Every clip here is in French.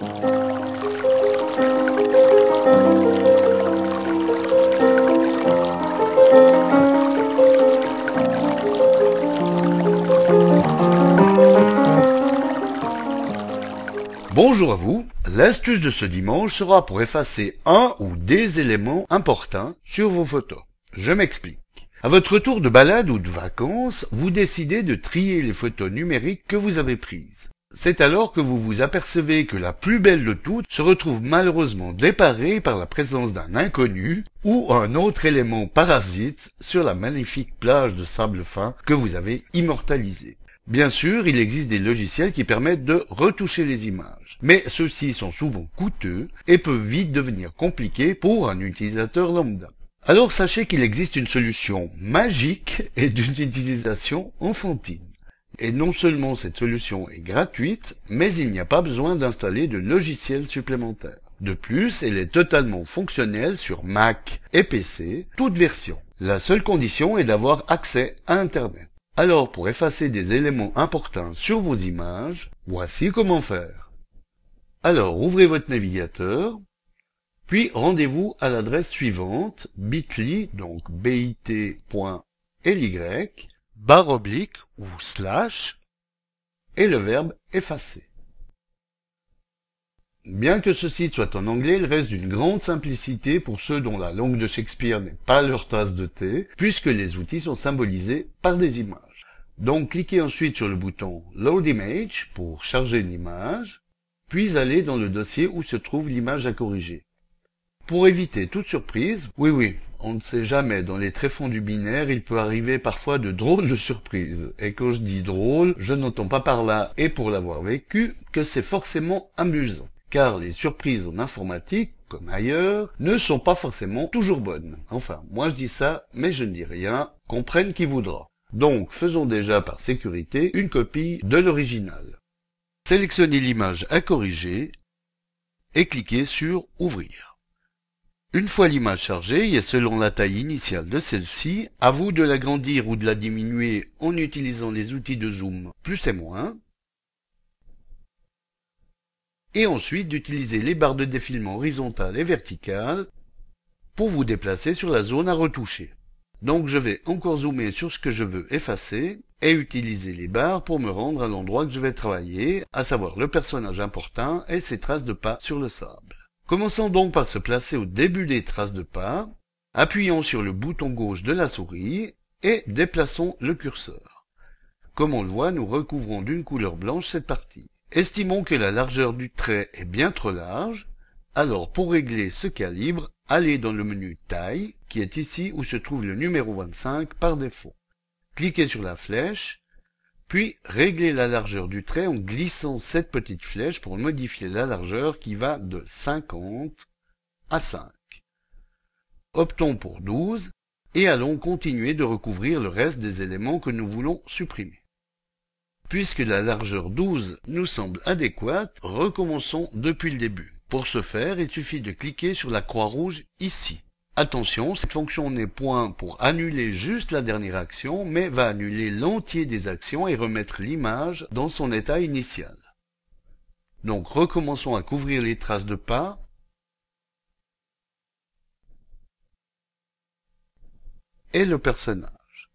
Bonjour à vous. L'astuce de ce dimanche sera pour effacer un ou des éléments importants sur vos photos. Je m'explique. À votre retour de balade ou de vacances, vous décidez de trier les photos numériques que vous avez prises. C'est alors que vous vous apercevez que la plus belle de toutes se retrouve malheureusement déparée par la présence d'un inconnu ou un autre élément parasite sur la magnifique plage de sable fin que vous avez immortalisée. Bien sûr, il existe des logiciels qui permettent de retoucher les images, mais ceux-ci sont souvent coûteux et peuvent vite devenir compliqués pour un utilisateur lambda. Alors sachez qu'il existe une solution magique et d'une utilisation enfantine. Et non seulement cette solution est gratuite, mais il n'y a pas besoin d'installer de logiciel supplémentaire. De plus, elle est totalement fonctionnelle sur Mac et PC, toutes versions. La seule condition est d'avoir accès à Internet. Alors pour effacer des éléments importants sur vos images, voici comment faire. Alors ouvrez votre navigateur, puis rendez-vous à l'adresse suivante bit.ly, donc bit.ly, barre oblique ou slash, et le verbe effacer. Bien que ce site soit en anglais, il reste d'une grande simplicité pour ceux dont la langue de Shakespeare n'est pas leur tasse de thé, puisque les outils sont symbolisés par des images. Donc cliquez ensuite sur le bouton Load Image pour charger une image, puis allez dans le dossier où se trouve l'image à corriger. Pour éviter toute surprise, oui oui, on ne sait jamais, dans les tréfonds du binaire, il peut arriver parfois de drôles de surprises. Et quand je dis drôle, je n'entends pas par là, et pour l'avoir vécu, que c'est forcément amusant. Car les surprises en informatique, comme ailleurs, ne sont pas forcément toujours bonnes. Enfin, moi je dis ça, mais je ne dis rien, comprenne qui voudra. Donc faisons déjà par sécurité une copie de l'original. Sélectionnez l'image à corriger et cliquez sur Ouvrir. Une fois l'image chargée et selon la taille initiale de celle-ci, à vous de l'agrandir ou de la diminuer en utilisant les outils de zoom plus et moins, et ensuite d'utiliser les barres de défilement horizontales et verticales pour vous déplacer sur la zone à retoucher. Donc je vais encore zoomer sur ce que je veux effacer et utiliser les barres pour me rendre à l'endroit que je vais travailler, à savoir le personnage important et ses traces de pas sur le sable. Commençons donc par se placer au début des traces de pas, appuyons sur le bouton gauche de la souris et déplaçons le curseur. Comme on le voit, nous recouvrons d'une couleur blanche cette partie. Estimons que la largeur du trait est bien trop large, alors pour régler ce calibre, allez dans le menu Taille, qui est ici où se trouve le numéro 25 par défaut. Cliquez sur la flèche, puis réglez la largeur du trait en glissant cette petite flèche pour modifier la largeur qui va de 50 à 5. Optons pour 12 et allons continuer de recouvrir le reste des éléments que nous voulons supprimer. Puisque la largeur 12 nous semble adéquate, recommençons depuis le début. Pour ce faire, il suffit de cliquer sur la croix rouge ici. Attention, cette fonction n'est point pour annuler juste la dernière action, mais va annuler l'entier des actions et remettre l'image dans son état initial. Donc recommençons à couvrir les traces de pas. Et le personnage.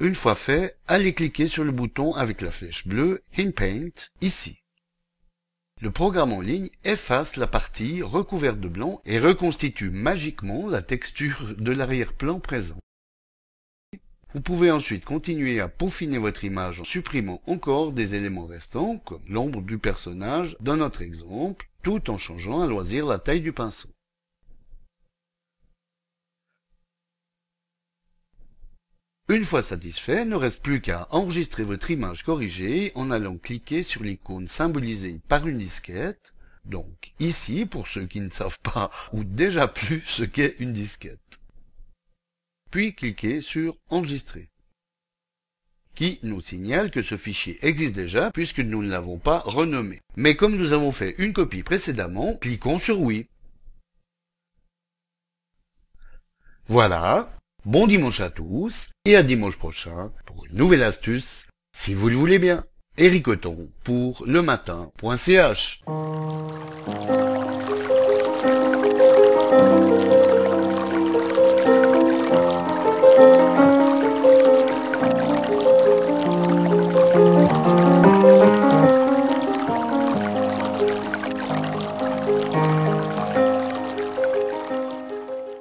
Une fois fait, allez cliquer sur le bouton avec la flèche bleue In Paint, ici. Le programme en ligne efface la partie recouverte de blanc et reconstitue magiquement la texture de l'arrière-plan présent. Vous pouvez ensuite continuer à peaufiner votre image en supprimant encore des éléments restants, comme l'ombre du personnage dans notre exemple, tout en changeant à loisir la taille du pinceau. Une fois satisfait, il ne reste plus qu'à enregistrer votre image corrigée en allant cliquer sur l'icône symbolisée par une disquette, donc ici pour ceux qui ne savent pas ou déjà plus ce qu'est une disquette. Puis cliquez sur Enregistrer, qui nous signale que ce fichier existe déjà puisque nous ne l'avons pas renommé. Mais comme nous avons fait une copie précédemment, cliquons sur Oui. Voilà, Bon dimanche à tous et à dimanche prochain pour une nouvelle astuce, si vous le voulez bien. Eric Coton pour lematin.ch